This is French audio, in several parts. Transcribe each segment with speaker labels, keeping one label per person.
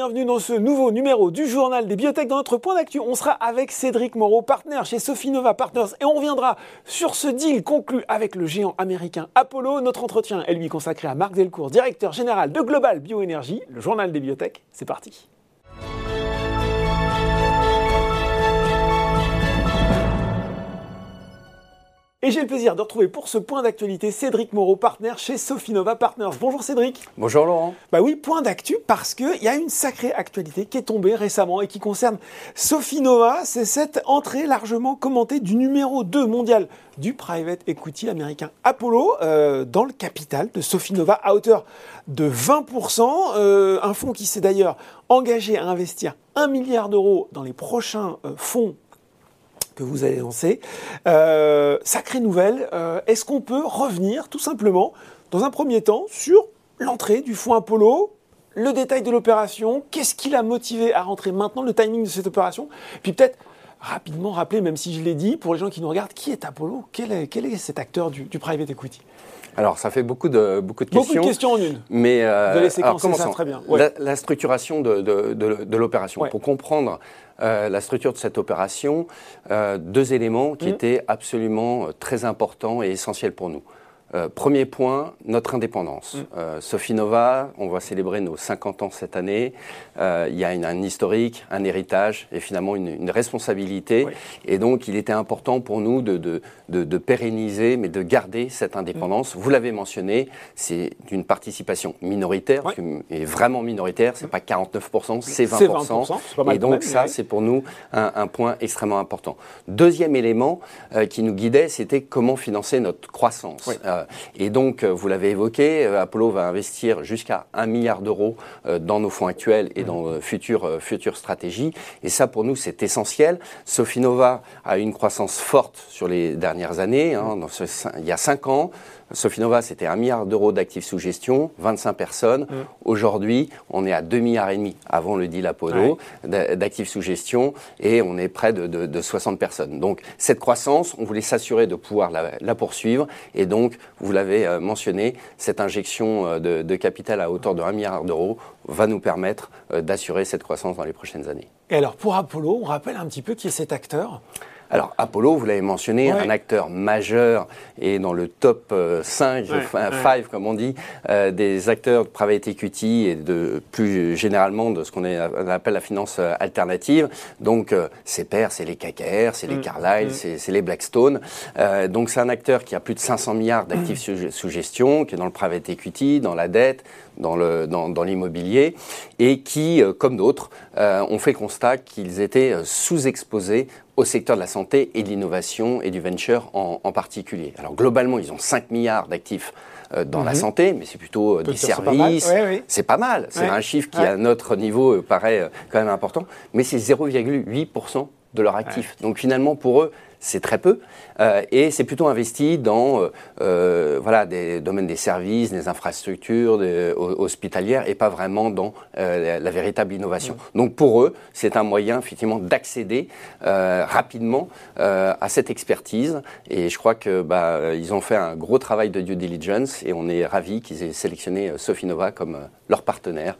Speaker 1: bienvenue dans ce nouveau numéro du journal des biotech. Dans notre point d'actu, on sera avec Cédric Moreau, partenaire chez Sofinova Partners, et on reviendra sur ce deal conclu avec le géant américain Apollo. Notre entretien est lui consacré à Marc Delcourt, directeur général de Global Bioénergie, le journal des biotech. C'est parti. Et j'ai le plaisir de retrouver pour ce point d'actualité Cédric Moreau, partenaire chez Sofinova Partners. Bonjour Cédric.
Speaker 2: Bonjour Laurent.
Speaker 1: Bah oui, point d'actu parce qu'il y a une sacrée actualité qui est tombée récemment et qui concerne Sofinova. C'est cette entrée largement commentée du numéro 2 mondial du private equity américain Apollo euh, dans le capital de Sofinova à hauteur de 20%. Euh, un fonds qui s'est d'ailleurs engagé à investir 1 milliard d'euros dans les prochains euh, fonds que vous allez lancer. Euh, sacrée nouvelle, euh, est-ce qu'on peut revenir tout simplement, dans un premier temps, sur l'entrée du fonds Apollo le détail de l'opération, qu'est-ce qui l'a motivé à rentrer maintenant, le timing de cette opération, puis peut-être rapidement rappeler, même si je l'ai dit, pour les gens qui nous regardent, qui est Apollo? Quel est, quel est cet acteur du, private equity?
Speaker 2: Alors, ça fait beaucoup de, beaucoup de questions.
Speaker 1: Beaucoup de questions en une.
Speaker 2: Mais
Speaker 1: euh, Vous allez séquencer ça très bien.
Speaker 2: La, structuration de, de, de l'opération. Pour comprendre euh, la structure de cette opération, euh, deux éléments qui mmh. étaient absolument euh, très importants et essentiels pour nous. Euh, premier point, notre indépendance. Mm. Euh, Sophie Nova, on va célébrer nos 50 ans cette année. Euh, il y a un historique, un héritage et finalement une, responsabilité. Et donc, il était important pour nous de, de, de, pérenniser, mais de garder cette indépendance. Mm. Vous l'avez mentionné, c'est une participation minoritaire, et vraiment minoritaire. C'est mm. pas 49%, c'est 20%. et donc, ça, c'est pour nous un, un, point extrêmement important. Deuxième élément qui nous guidait, c'était comment financer notre croissance. Euh, et donc, euh, vous l'avez évoqué, euh, Apollo va investir jusqu'à 1 milliard d'euros dans nos fonds actuels et dans futures, futures stratégies. Et ça, pour nous, c'est essentiel. Sofinova a une croissance forte sur les dernières années. Hein, il y a 5 ans, Sofinova, c'était 1 milliard d'euros d'actifs sous gestion, 25 personnes. Mm. Aujourd'hui, on est à 2 milliards et demi avant le deal Apollo d'actifs sous gestion et on est près de, 60 personnes. Donc cette croissance, on voulait s'assurer de pouvoir la, poursuivre et donc, vous l'avez euh, mentionné, cette injection euh, de, de, capital à hauteur de 1 milliard d'euros va nous permettre euh, d'assurer cette croissance dans les prochaines années.
Speaker 1: Et alors pour Apollo, on rappelle un petit peu qui est cet acteur?
Speaker 2: Alors Apollo, vous l'avez mentionné, un acteur majeur et dans le top 5, euh, 5 comme on dit, euh, des acteurs de private equity et de plus généralement de ce qu'on appelle la finance euh, alternative. Donc ses pairs, c'est les KKR, c'est les mm. Carlyle, mm. c'est les Blackstone. donc c'est un acteur qui a plus de 500 milliards d'actifs mm. sous, gestion, qui est dans le private equity, dans la dette, dans l'immobilier, dans, et qui, comme d'autres, ont fait constat qu'ils étaient sous-exposés au secteur de la santé et de l'innovation et du venture en, particulier. Alors globalement, ils ont 5 milliards d'actifs euh, dans la mhm. santé, mais c'est plutôt euh, des services. C'est pas mal. C'est un chiffre qui, à notre niveau, euh, paraît quand même important, mais c'est 0,8% de leur actif. Donc finalement, pour eux, c'est très peu, euh, et c'est plutôt investi dans euh, euh, voilà, des domaines des services, des infrastructures des, hospitalières, et pas vraiment dans la, véritable innovation. Donc pour eux, c'est un moyen effectivement d'accéder rapidement à cette expertise, et je crois que bah, ils ont fait un gros travail de due diligence, et on est ravis qu'ils aient sélectionné Sofinova comme leur partenaire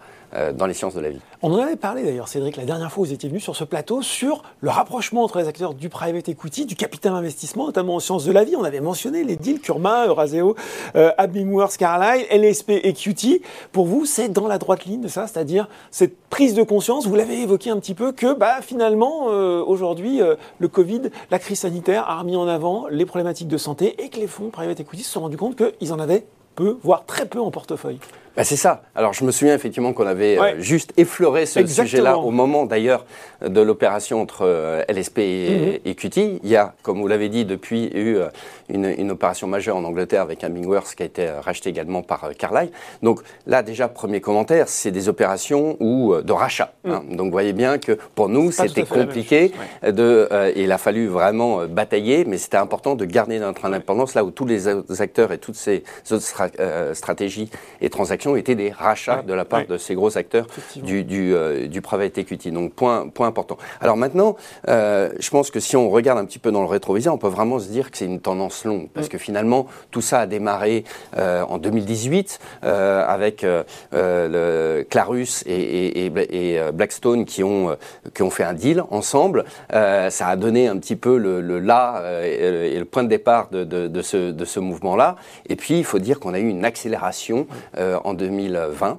Speaker 2: dans les sciences de la vie.
Speaker 1: On en avait parlé d'ailleurs, Cédric, la dernière fois où vous étiez venu sur ce plateau, sur le rapprochement entre les acteurs du private equity, du capital investissement, notamment en sciences de la vie. On avait mentionné les deals Kurma, Euraseo, euh, Abimworth, Carlyle, LSP et QT. Pour vous, c'est dans la droite ligne de ça, c'est-à-dire cette prise de conscience, vous l'avez évoqué un petit peu, que bah, finalement, euh, aujourd'hui, le Covid, la crise sanitaire a remis en avant les problématiques de santé et que les fonds private equity se sont rendus compte qu'ils en avaient peu, voire très peu en portefeuille.
Speaker 2: Bah, c'est ça. Alors je me souviens effectivement qu'on avait euh, juste effleuré ce sujet-là au moment d'ailleurs de l'opération entre euh, LSP et, mhm. QT. Il y a, comme vous l'avez dit, depuis eu euh, une, opération majeure en Angleterre avec un Bingworth qui a été racheté également par Carlyle. Donc là déjà, premier commentaire, c'est des opérations ou de rachat. Hein. Mhm. Donc vous voyez bien que pour nous, c'était compliqué de, et il a fallu vraiment batailler, mais c'était important de garder notre indépendance là où tous les acteurs et toutes ces autres stratégies et transactions étaient des rachats de la part de ces gros acteurs du, du, du, private equity. Donc, point, point important. Alors maintenant, je pense que si on regarde un petit peu dans le rétroviseur, on peut vraiment se dire que c'est une tendance longue, parce mm. que finalement, tout ça a démarré en 2018 avec le Clarus et, et, Blackstone qui ont, qui ont fait un deal ensemble. ça a donné un petit peu le, le là et le point de départ de, de, de ce, de ce mouvement-là. Et puis, il faut dire qu'on a eu une accélération euh, en 2020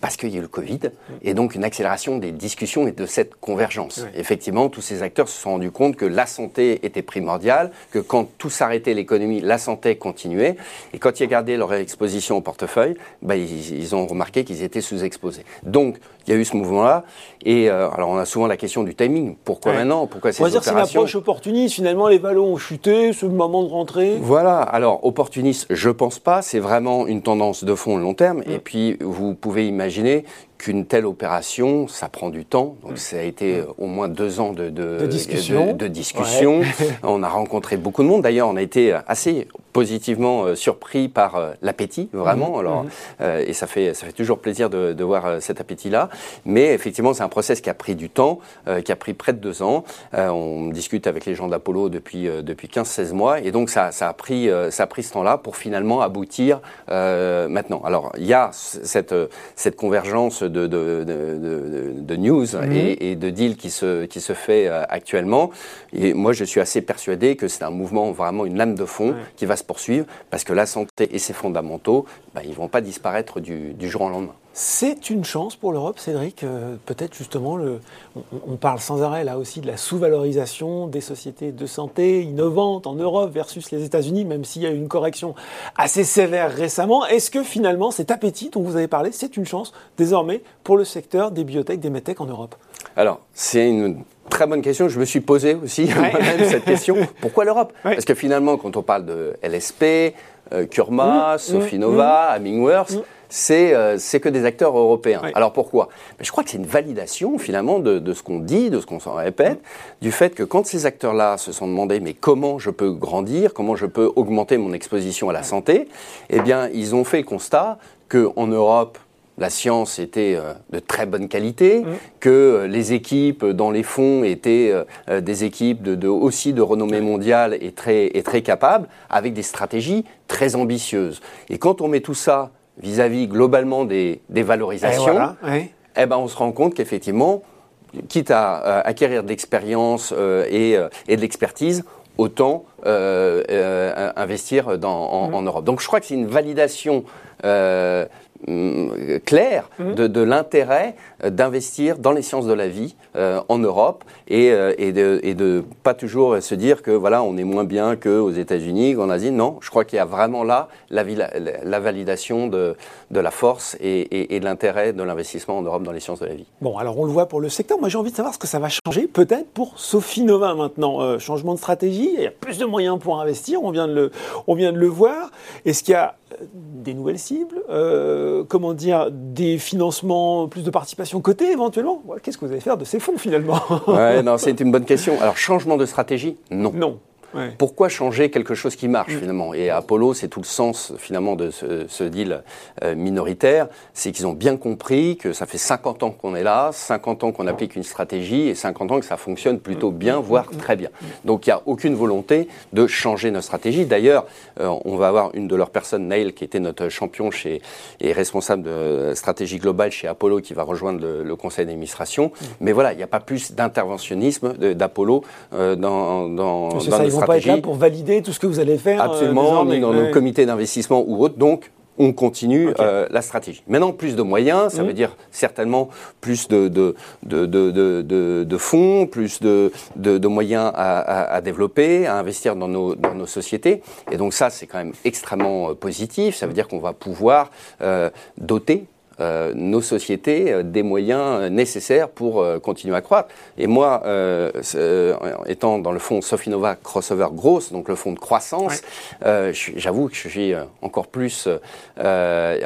Speaker 2: parce qu'il y a eu le Covid, et donc une accélération des discussions et de cette convergence. Effectivement, tous ces acteurs se sont rendus compte que la santé était primordiale, que quand tout s'arrêtait, l'économie, la santé continuait, et quand ils regardaient leur exposition au portefeuille, bah, ils, ont remarqué qu'ils étaient sous-exposés. Donc, il y a eu ce mouvement-là, et euh, alors on a souvent la question du timing. Pourquoi maintenant? Pourquoi ces
Speaker 1: On va dire c'est une approche opportuniste, finalement les ballons ont chuté, ce moment de rentrée.
Speaker 2: Voilà, alors opportuniste, je pense pas, c'est vraiment une tendance de fond long terme, et puis vous pouvez imaginer Imaginez qu'une telle opération, ça prend du temps. Donc mm. ça a été mm. au moins deux ans de,
Speaker 1: de, discussion.
Speaker 2: De, discussion. on a rencontré beaucoup de monde. D'ailleurs, on a été assez positivement euh, surpris par euh, l'appétit, vraiment. Mm. Alors, euh, et ça fait, ça fait toujours plaisir de, voir cet appétit-là. Mais effectivement, c'est un process qui a pris du temps, qui a pris près de deux ans. on discute avec les gens d'Apollo depuis, depuis 15-16 mois. Et donc, ça, ça, a pris, ça a pris ce temps-là pour finalement aboutir maintenant. Alors, il y a cette, cette convergence de, de, news mhm. et, de deals qui se, qui se fait euh, actuellement. Et moi, je suis assez persuadé que c'est un mouvement, vraiment une lame de fond qui va se poursuivre parce que la santé et ses fondamentaux, bah, ils ne vont pas disparaître du, du jour au lendemain.
Speaker 1: C'est une chance pour l'Europe, Cédric. Euh, peut-être justement, le, on, parle sans arrêt là aussi de la sous-valorisation des sociétés de santé innovantes en Europe versus les États-Unis, même s'il y a eu une correction assez sévère récemment. Est-ce que finalement cet appétit dont vous avez parlé, c'est une chance désormais pour le secteur des biotech, des medtech en Europe?
Speaker 2: Alors, c'est une très bonne question. Je me suis posé aussi moi-même cette question. Pourquoi l'Europe? Parce que finalement, quand on parle de LSP, euh, Kurma, mmh, Sofinova, mmh, euh, c'est que des acteurs européens. Alors pourquoi? Je crois que c'est une validation finalement de, ce qu'on dit, de ce qu'on s'en répète, du fait que quand ces acteurs-là se sont demandé mais comment je peux grandir, comment je peux augmenter mon exposition à la santé, eh bien ils ont fait le constat qu'en Europe, la science était euh, de très bonne qualité, que euh, les équipes dans les fonds étaient des équipes de, aussi de renommée mondiale et très, et très capables, avec des stratégies très ambitieuses. Et quand on met tout ça vis-à-vis globalement des, valorisations, eh ben on se rend compte qu'effectivement, quitte à acquérir de l'expérience euh, euh, et, de l'expertise, autant euh, investir dans, en, mmh. Europe. Donc je crois que c'est une validation clair mhm. de, l'intérêt euh, d'investir dans les sciences de la vie euh, en Europe et, euh, et, de, et, de, pas toujours se dire que voilà on est moins bien qu'aux États-Unis, qu'en Asie. Non, je crois qu'il y a vraiment là la, la, validation de, de, la force et, et de l'intérêt de l'investissement en Europe dans les sciences de la vie.
Speaker 1: Bon, alors on le voit pour le secteur. Moi j'ai envie de savoir ce que ça va changer peut-être pour Sophie Nova maintenant. changement de stratégie, il y a plus de moyens pour investir, on vient de le, on vient de le voir. Est-ce qu'il y a des nouvelles cibles, euh, comment dire, des financements, plus de participation cotée éventuellement. Qu'est-ce que vous allez faire de ces fonds finalement?
Speaker 2: Ouais, non, c'est une bonne question. Alors changement de stratégie, non.
Speaker 1: Non.
Speaker 2: Pourquoi changer quelque chose qui marche mm. finalement? Et Apollo, c'est tout le sens finalement de ce, deal euh, minoritaire, c'est qu'ils ont bien compris que ça fait 50 ans qu'on est là, 50 ans qu'on applique une stratégie et 50 ans que ça fonctionne plutôt bien, mm. voire très bien. Donc il n'y a aucune volonté de changer notre stratégie. D'ailleurs, euh, on va avoir une de leurs personnes, Neil, qui était notre champion chez, et responsable de stratégie globale chez Apollo, qui va rejoindre le, conseil d'administration. Mm. Mais voilà, il n'y a pas plus d'interventionnisme d'Apollo euh, dans, dans, dans
Speaker 1: vont pas être là pour valider tout ce que vous allez faire.
Speaker 2: Euh, Absolument, euh, dans nos comités d'investissement ou autres. Donc, on continue euh, la stratégie. Maintenant, plus de moyens, ça mmh. veut dire certainement plus de, de, de, de fonds, plus de, moyens à, à, développer, à investir dans nos, dans nos sociétés. Et donc ça, c'est quand même extrêmement positif. Ça veut dire qu'on va pouvoir euh, doter euh, nos sociétés euh, des moyens euh, nécessaires pour continuer à croître. Et moi, étant dans le fonds Sofinova Crossover Growth, donc le fonds de croissance, j'avoue que j'ai encore plus,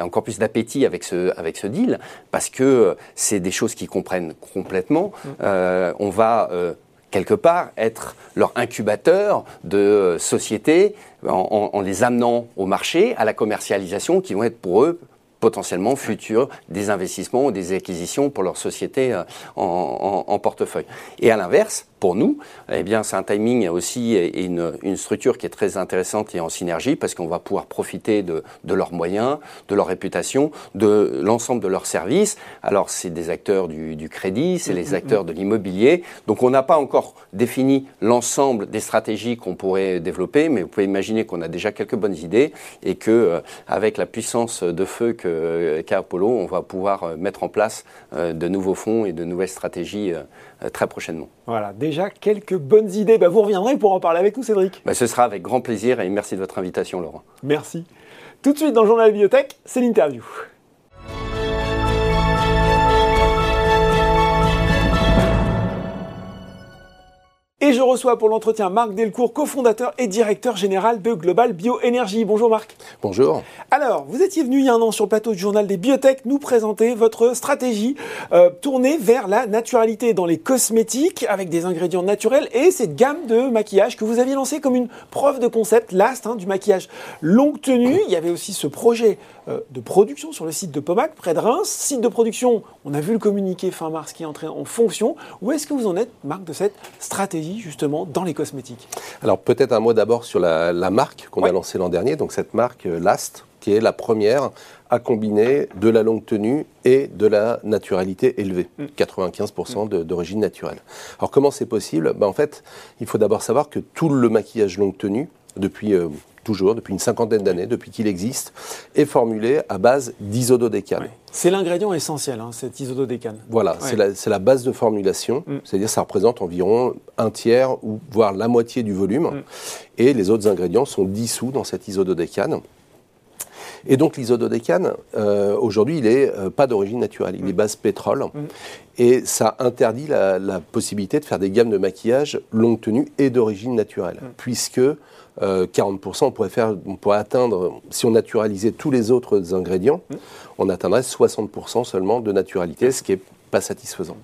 Speaker 2: encore plus d'appétit avec ce, avec ce deal parce que c'est des choses qu'ils comprennent complètement. Mm. on va quelque part être leur incubateur de sociétés en, les amenant au marché, à la commercialisation, qui vont être pour eux potentiellement futurs des investissements ou des acquisitions pour leur société en portefeuille. Et à l'inverse, pour nous, eh bien, c'est un timing aussi et une, une, structure qui est très intéressante et en synergie parce qu'on va pouvoir profiter de, de, leurs moyens, de leur réputation, de l'ensemble de leurs services. Alors, c'est des acteurs du, du crédit, c'est les mm-hmm. acteurs de l'immobilier. Donc, on n'a pas encore défini l'ensemble des stratégies qu'on pourrait développer, mais vous pouvez imaginer qu'on a déjà quelques bonnes idées et que, euh, avec la puissance de feu qu'a Apollo, on va pouvoir euh, mettre en place euh, de nouveaux fonds et de nouvelles stratégies très prochainement.
Speaker 1: Voilà, déjà quelques bonnes idées. Bah, vous reviendrez pour en parler avec nous, Cédric.
Speaker 2: Bah, ce sera avec grand plaisir et merci de votre invitation, Laurent.
Speaker 1: Merci. Tout de suite dans le journal Bibliothèque, c'est l'interview. Et je reçois pour l'entretien Marc Delcourt, cofondateur et directeur général de Global Bioénergie. Bonjour Marc.
Speaker 3: Bonjour.
Speaker 1: Alors, vous étiez venu il y a un an sur le plateau du journal des biotech nous présenter votre stratégie euh, tournée vers la naturalité dans les cosmétiques avec des ingrédients naturels et cette gamme de maquillage que vous aviez lancé comme une preuve de concept, last, hein, du maquillage longue tenue. Il y avait aussi ce projet euh, de production sur le site de Pomac, près de Reims. Site de production, on a vu le communiqué fin mars qui est entré en fonction. Où est-ce que vous en êtes, Marc, de cette stratégie justement dans les cosmétiques.
Speaker 3: Alors peut-être un mot d'abord sur la, marque qu'on a lancée l'an dernier, donc cette marque euh, Last, qui est la première à combiner de la longue tenue et de la naturalité élevée, 95% mm. d'origine naturelle. Alors comment c'est possible? Ben, En fait, il faut d'abord savoir que tout le maquillage longue tenue, depuis euh, toujours, depuis une cinquantaine d'années, depuis qu'il existe, est formulé à base d'isododécane.
Speaker 1: C'est l'ingrédient essentiel, hein, cet isododécane.
Speaker 3: Voilà, c'est la, base de formulation, mm. c'est-à-dire ça représente environ un tiers ou voire la moitié du volume, mm. et les autres ingrédients sont dissous dans cet isododécane. Et donc l'isododécane, euh, aujourd'hui, il n'est euh, pas d'origine naturelle, il est mm. base pétrole. Et ça interdit la, la, possibilité de faire des gammes de maquillage longue tenue et d'origine naturelle, puisque 40%, euh, on pourrait, faire, on pourrait atteindre, si on naturalisait tous les autres ingrédients, on atteindrait 60% seulement de naturalité, ce qui n'est pas satisfaisant.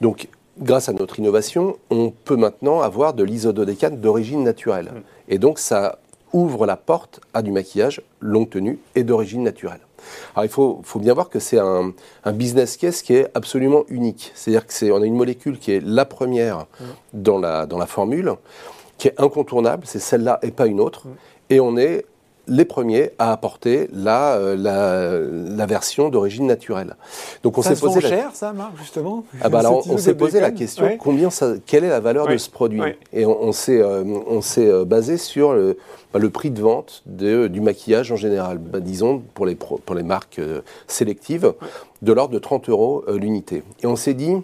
Speaker 3: Donc, grâce à notre innovation, on peut maintenant avoir de l'isododécane d'origine naturelle. Et donc, ça ouvre la porte à du maquillage longue tenue et d'origine naturelle. Alors il faut, faut, bien voir que c'est un, business case qui est absolument unique. C'est-à-dire qu'on a une molécule qui est la première dans la, dans la formule qui est incontournable, c'est celle-là et pas une autre. Mm. Et on est les premiers à apporter la, euh, la, la version d'origine naturelle.
Speaker 1: Donc on s'est posé la... cher, ça, Marc, justement?
Speaker 3: Ah bah alors, on s'est posé la question combien ça, quelle est la valeur de ce produit? Et on, s'est euh, on s'est euh, basé sur le, bah, le, prix de vente de, du maquillage en général. Bah, disons pour les pour les marques sélectives de l'ordre de 30 euros l'unité. Et on s'est dit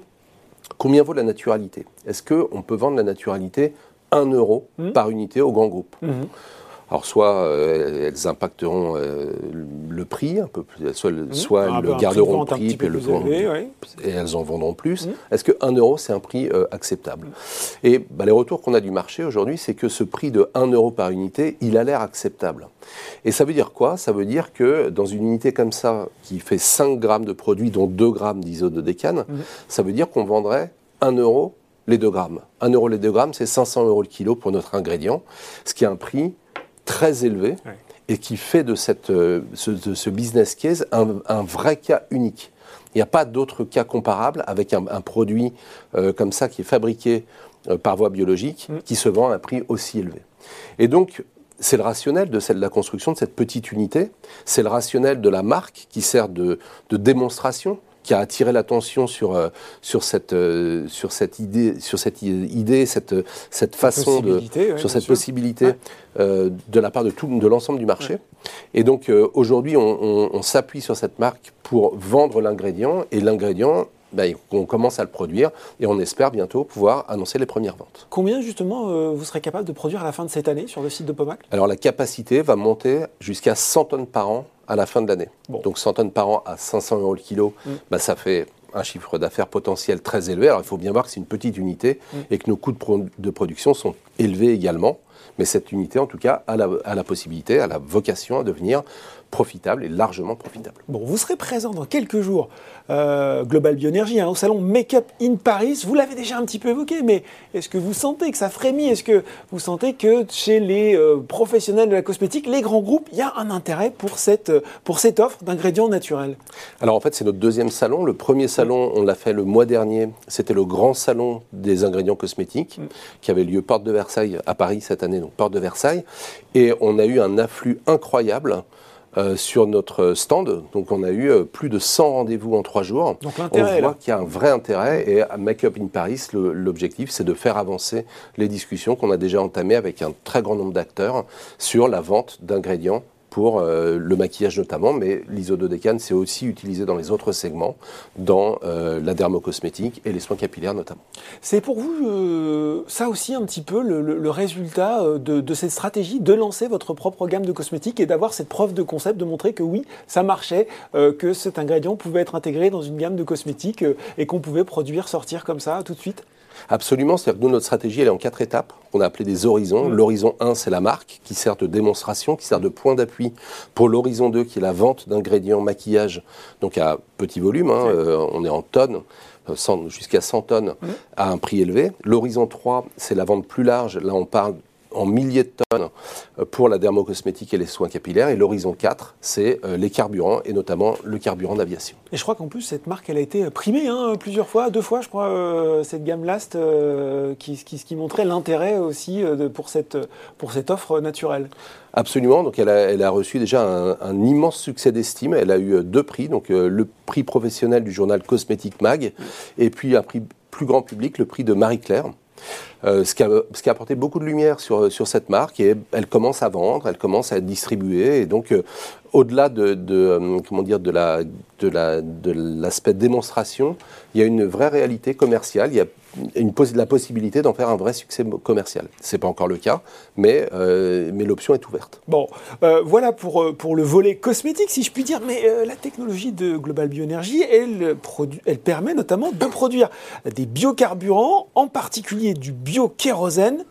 Speaker 3: combien vaut la naturalité? Est-ce que on peut vendre la naturalité 1 euro mmh. par unité au grand groupe. Mmh. Alors soit euh, elles impacteront euh, le prix un peu plus, soit, mmh. soit elles le garderont le prix et, le et elles en vendront plus. Est-ce que 1 euro c'est un prix euh, acceptable? Et bah, les retours qu'on a du marché aujourd'hui, c'est que ce prix de 1 euro par unité, il a l'air acceptable. Et ça veut dire quoi? Ça veut dire que dans une unité comme ça, qui fait 5 grammes de produit, dont 2 grammes d'isododécane, ça veut dire qu'on vendrait 1 euro les 2 grammes. 1 euro les 2 grammes, c'est 500 euros le kilo pour notre ingrédient, ce qui est un prix très élevé et qui fait de, cette, euh, ce, business case un, vrai cas unique. Il n'y a pas d'autre cas comparable avec un, produit euh, comme ça qui est fabriqué euh, par voie biologique, mm. qui se vend à un prix aussi élevé. Et donc, c'est le rationnel de, celle, de la construction de cette petite unité, c'est le rationnel de la marque qui sert de, de démonstration qui a attiré l'attention sur, euh, sur, cette, euh, sur cette idée, sur cette idée, cette, cette façon de, sur cette possibilité euh, de la part de tout, de l'ensemble du marché. Et donc aujourd'hui, on, s'appuie sur cette marque pour vendre l'ingrédient et l'ingrédient. Ben, on commence à le produire et on espère bientôt pouvoir annoncer les premières ventes.
Speaker 1: Combien justement vous serez capable de produire à la fin de cette année sur le site de Pomac?
Speaker 3: Alors la capacité va monter jusqu'à 100 tonnes par an à la fin de l'année. Donc 100 tonnes par an à 500 euros le kilo, mm. bah, ça fait un chiffre d'affaires potentiel très élevé. Alors il faut bien voir que c'est une petite unité mm. et que nos coûts de, production sont élevés également. Mais cette unité, en tout cas, a la, a la, possibilité, a la vocation à devenir profitable et largement profitable.
Speaker 1: Bon, vous serez présent dans quelques jours, euh, Global Bioénergie, hein, au salon Make Up in Paris. Vous l'avez déjà un petit peu évoqué, mais est-ce que vous sentez que ça frémit? Est-ce que vous sentez que chez les euh, professionnels de la cosmétique, les grands groupes, il y a un intérêt pour cette, pour cette offre d'ingrédients naturels?
Speaker 3: Alors en fait, c'est notre deuxième salon. Le premier salon, on l'a fait le mois dernier. C'était le grand salon des ingrédients cosmétiques mm. qui avait lieu porte de Versailles à Paris cette année, donc porte de Versailles. Et on a eu un afflux incroyable. Euh, sur notre stand. Donc on a eu euh, plus de 100 rendez-vous en trois jours.
Speaker 1: Donc on voit
Speaker 3: qu'il y a un vrai intérêt et à Make Up in Paris, l'objectif c'est de faire avancer les discussions qu'on a déjà entamées avec un très grand nombre d'acteurs sur la vente d'ingrédients pour euh, le maquillage notamment, mais l'isododécane c'est aussi utilisé dans les autres segments, dans euh, la dermocosmétique et les soins capillaires notamment.
Speaker 1: C'est pour vous euh, ça aussi un petit peu le, résultat de, cette stratégie de lancer votre propre gamme de cosmétiques et d'avoir cette preuve de concept, de montrer que oui, ça marchait, que cet ingrédient pouvait être intégré dans une gamme de cosmétiques et qu'on pouvait produire, sortir comme ça tout de suite?
Speaker 3: Absolument, c'est-à-dire que nous, notre stratégie, elle est en quatre étapes, qu'on a appelées des horizons. L'horizon 1, c'est la marque, qui sert de démonstration, qui sert de point d'appui pour l'horizon 2, qui est la vente d'ingrédients maquillage, donc à petit volume, hein, euh, on est en tonnes euh, jusqu'à 100 tonnes à un prix élevé. L'horizon 3, c'est la vente plus large. Là, on parle en milliers de tonnes euh, pour la dermocosmétique et les soins capillaires. Et l'horizon 4, c'est euh, les carburants, et notamment le carburant d'aviation.
Speaker 1: Et je crois qu'en plus, cette marque, elle a été primée hein, plusieurs fois, deux fois, je crois, euh, cette gamme Last, qui, qui, montrait l'intérêt aussi pour, cette, pour cette offre naturelle.
Speaker 3: Absolument, donc elle a, elle a reçu déjà un, immense succès d'estime. Elle a eu deux prix, donc le prix professionnel du journal Cosmétique Mag, et puis un prix plus grand public, le prix de Marie-Claire. Euh, ce, qui a, apporté beaucoup de lumière sur, sur cette marque et elle commence à vendre, elle commence à être distribuée et donc euh, au-delà de, euh, comment dire de l'aspect démonstration, il y a une vraie réalité commerciale, il y a la possibilité d'en faire un vrai succès commercial. C'est pas encore le cas, mais mais l'option est ouverte.
Speaker 1: Bon, voilà pour pour le volet cosmétique, si je puis dire. Mais la technologie de Global Bioénergie, elle elle permet notamment de produire des biocarburants, en particulier du biokérosène.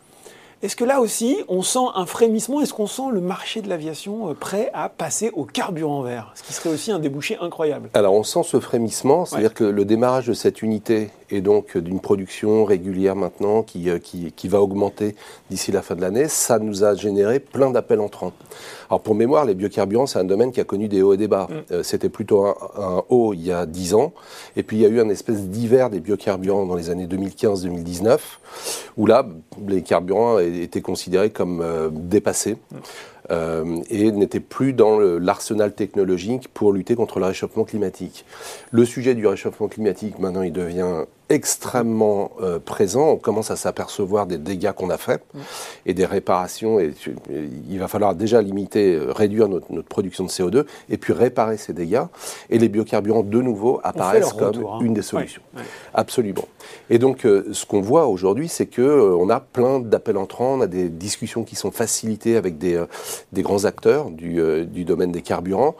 Speaker 1: Est-ce que là aussi, on sent un frémissement? Est-ce qu'on sent le marché de l'aviation euh, prêt à passer au carburant vert? Ce qui serait aussi un débouché incroyable.
Speaker 3: Alors, on sent ce frémissement, c'est-à-dire que le démarrage de cette unité et donc d'une production régulière maintenant qui, euh, qui, qui va augmenter d'ici la fin de l'année, ça nous a généré plein d'appels entrants. Alors pour mémoire, les biocarburants, c'est un domaine qui a connu des hauts et des bas. Mm. Euh, c'était plutôt un, haut il y a 10 ans, et puis il y a eu un espèce d'hiver des biocarburants dans les années 2015-2019, où là, les carburants étaient considérés comme euh, dépassés. Mm. Euh, et n'était plus dans l'arsenal technologique pour lutter contre le réchauffement climatique. Le sujet du réchauffement climatique, maintenant, il devient extrêmement euh, présent. On commence à s'apercevoir des dégâts qu'on a faits mm. et des réparations. Et, il va falloir déjà limiter, euh, réduire notre, production de CO2 et puis réparer ces dégâts. Et les biocarburants, de nouveau, apparaissent comme hein. une des solutions. Absolument. Et donc, euh, ce qu'on voit aujourd'hui, c'est que on a plein d'appels entrants, on a des discussions qui sont facilitées avec des, des grands acteurs du, du domaine des carburants.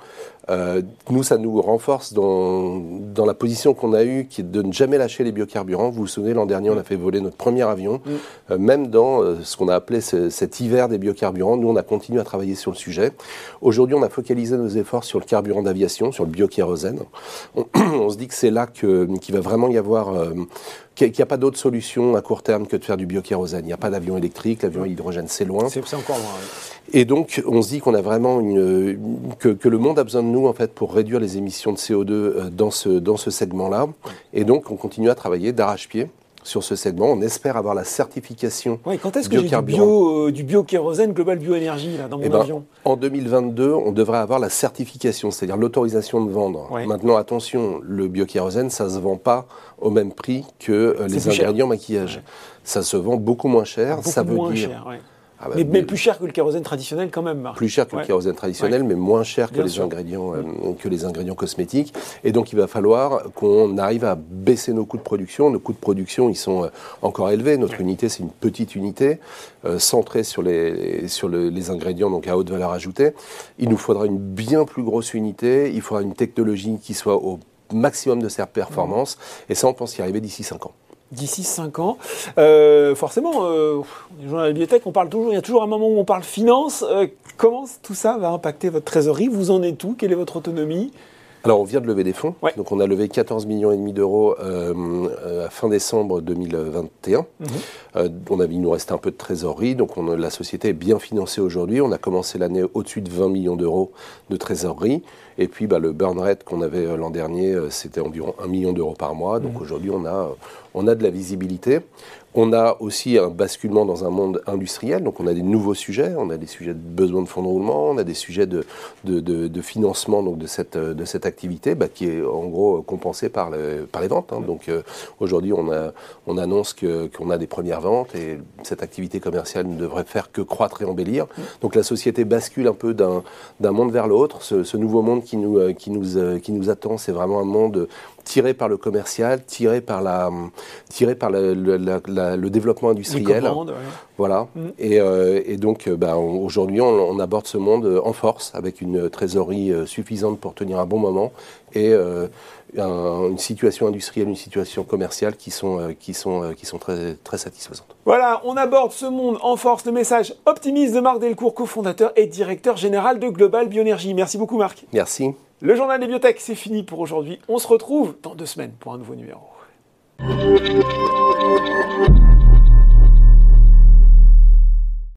Speaker 3: Euh, nous, ça nous renforce dans, dans la position qu'on a eue, qui est de ne jamais lâcher les biocarburants. Vous vous souvenez, l'an dernier, on a fait voler notre premier avion. Mm. Euh, même dans euh, ce qu'on a appelé cet hiver des biocarburants, nous, on a continué à travailler sur le sujet. Aujourd'hui, on a focalisé nos efforts sur le carburant d'aviation, sur le biokérosène. On, on, se dit que c'est là qu'il va vraiment y avoir qu'il n'y a pas d'autre solution à court terme que de faire du biokérosène. Il n'y a pas d'avion électrique, l'avion à hydrogène, c'est loin.
Speaker 1: C'est encore loin.
Speaker 3: Et donc, on se dit qu'on a vraiment une, que, que, le monde a besoin de nous en fait pour réduire les émissions de CO2 euh, dans ce dans ce segment-là. Et donc, on continue à travailler d'arrache-pied sur ce segment. On espère avoir la certification.
Speaker 1: Quand est-ce que j'ai du, bio, euh, du biokérosène Global Bioénergie là, dans mon eh ben, avion
Speaker 3: En 2022, on devrait avoir la certification, c'est-à-dire l'autorisation de vendre. Maintenant, attention, le biokérosène, ça ne se vend pas au même prix que euh, les ingrédients maquillage. Ça se vend beaucoup moins cher.
Speaker 1: Beaucoup
Speaker 3: ça
Speaker 1: veut moins dire... cher, ah bah, mais, plus cher que le kérosène traditionnel quand même.
Speaker 3: Plus cher que le kérosène traditionnel, mais moins cher que les, ingrédients, euh, que les ingrédients cosmétiques. Et donc il va falloir qu'on arrive à baisser nos coûts de production. Nos coûts de production, ils sont euh, encore élevés. Notre unité, c'est une petite unité euh, centrée sur, les, sur les ingrédients donc à haute valeur ajoutée. Il nous faudra une bien plus grosse unité. Il faudra une technologie qui soit au maximum de ses performances. Et ça, on pense y arriver d'ici 5 ans.
Speaker 1: D'ici 5 ans. Euh, forcément, euh, les gens à la bibliothèque, on parle toujours, il y a toujours un moment où on parle finance. Euh, comment tout ça va impacter votre trésorerie? Vous en êtes où? Quelle est votre autonomie?
Speaker 3: Alors, on vient de lever des fonds. Donc, on a levé 14 millions et demi d'euros à fin décembre 2021. Mhm. on a, il nous restait un peu de trésorerie. Donc, on, la société est bien financée aujourd'hui. On a commencé l'année au-dessus de 20 millions d'euros de trésorerie. Et puis, bah, le burn rate qu'on avait l'an dernier, c'était environ 1 million d'euros par mois. Donc, mhm. aujourd'hui, on a on a de la visibilité. On a aussi un basculement dans un monde industriel, donc on a des nouveaux sujets, on a des sujets de besoin de fonds de roulement, on a des sujets de, de, financement donc de, cette, de cette activité bah, qui est en gros compensée par, par les ventes. Hein. Donc euh, aujourd'hui on, on annonce qu'on a des premières ventes et cette activité commerciale ne devrait faire que croître et embellir. Donc la société bascule un peu d'un monde vers l'autre. Ce, nouveau monde qui nous, euh, qui nous, euh, qui nous attend, c'est vraiment un monde tiré par le commercial, tiré par, la, tiré par le développement industriel. Voilà. Mm. Euh, et, donc, euh, ben, aujourd'hui, on, aborde ce monde en force, avec une trésorerie euh, suffisante pour tenir un bon moment et une situation industrielle, une situation commerciale qui sont, qui sont, qui sont très, très satisfaisantes.
Speaker 1: Voilà, on aborde ce monde en force. Le message optimiste de Marc Delcourt, cofondateur et directeur général de Global Bioénergie. Merci beaucoup, Marc.
Speaker 3: Merci.
Speaker 1: Le journal des biotech, c'est fini pour aujourd'hui. On se retrouve dans deux semaines pour un nouveau numéro.